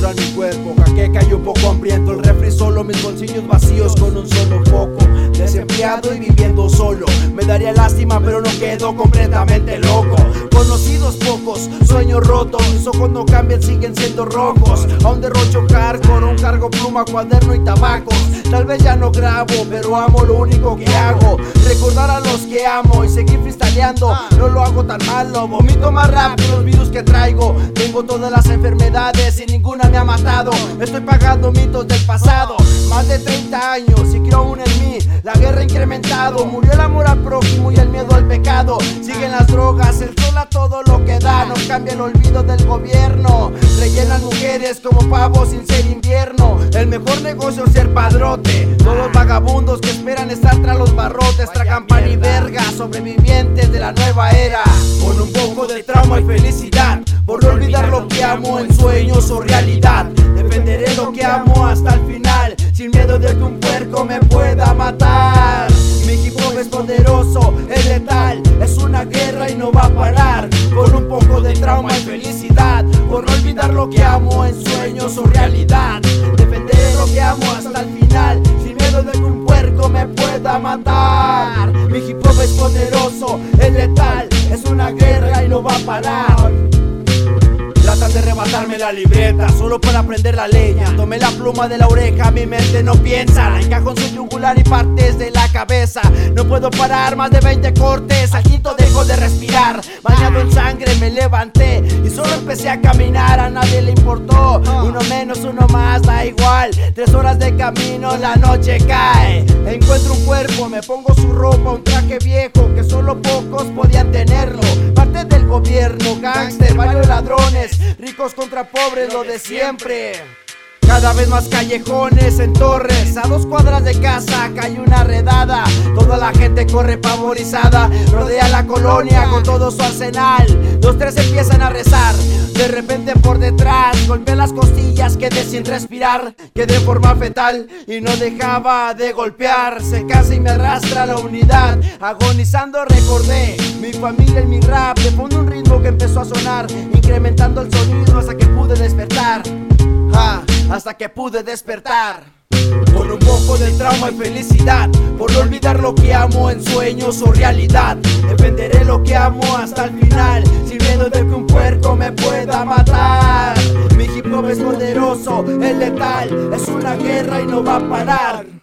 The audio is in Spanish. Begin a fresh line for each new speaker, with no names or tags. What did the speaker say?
tortura mi cuerpo, jaqueca y un poco hambriento. El refri solo, mis bolsillos vacíos con un solo foco. Desempleado y viviendo solo. Me daría lástima, pero no quedo completamente loco. Conocidos pocos, sueños rotos. Ojos no cambian, siguen siendo rojos. un derrocho con un cargo pluma, cuaderno y tabaco. Tal vez ya no grabo, pero amo lo único que hago. Recordar a los que amo y seguir freestyleando. No lo hago tan malo, vomito más rápido los virus que traigo. Tengo todas las enfermedades y ninguna me ha matado. Estoy pagando mitos del pasado. Más de 30 años y creo aún Murió el amor al prójimo y el miedo al pecado. Siguen las drogas, el sol a todo lo que da. No cambia el olvido del gobierno. Rellenan mujeres como pavos sin ser invierno. El mejor negocio es ser padrote. Todos los vagabundos que esperan estar tras los barrotes. Tragan pan y verga. Sobrevivientes de la nueva era. Con un poco de trauma y felicidad. Por no olvidar lo que amo en sueños o realidad. Defenderé lo que amo hasta el final. Sin miedo de que un puerco me pueda matar. Es poderoso, es letal. Es una guerra y no va a parar. Con un poco de trauma y felicidad. Por no olvidar lo que amo en sueños o realidad. Defenderé lo que amo hasta el final. Sin miedo de que un puerco me pueda matar. Mi hip es poderoso, es letal. Es una guerra y no va a parar de arrebatarme la libreta Solo para aprender la leña Tomé la pluma de la oreja, mi mente no piensa La encajo en su yugular y partes de la No puedo parar, más de 20 cortes Al quinto dejo de respirar. Bañado en sangre me levanté Y solo empecé a caminar, a nadie le importó Uno menos, uno más, da igual. Tres horas de camino, la noche cae. Encuentro un cuerpo, me pongo su ropa Un traje viejo que solo pocos podían tenerlo. Parte del gobierno, gangster, varios ladrones Ricos contra pobres, lo de siempre. Cada vez más callejones en torres, a dos cuadras de casa cae una redada. Toda la gente corre pavorizada, rodea la colonia con todo su arsenal. Los tres empiezan a rezar, de repente por detrás golpea las costillas, quedé sin respirar, quedé en forma fetal y no dejaba de golpear. Se casa y me arrastra la unidad, agonizando recordé mi familia y mi rap. Le pongo un ritmo que empezó a sonar, incrementando el sonido hasta que pude despertar. Con un poco de trauma y felicidad, por olvidar lo que amo en sueños o realidad. Defenderé lo que amo hasta el final, sin miedo de que un puerco me pueda matar. Mi hip hop es poderoso, es letal, es una guerra y no va a parar.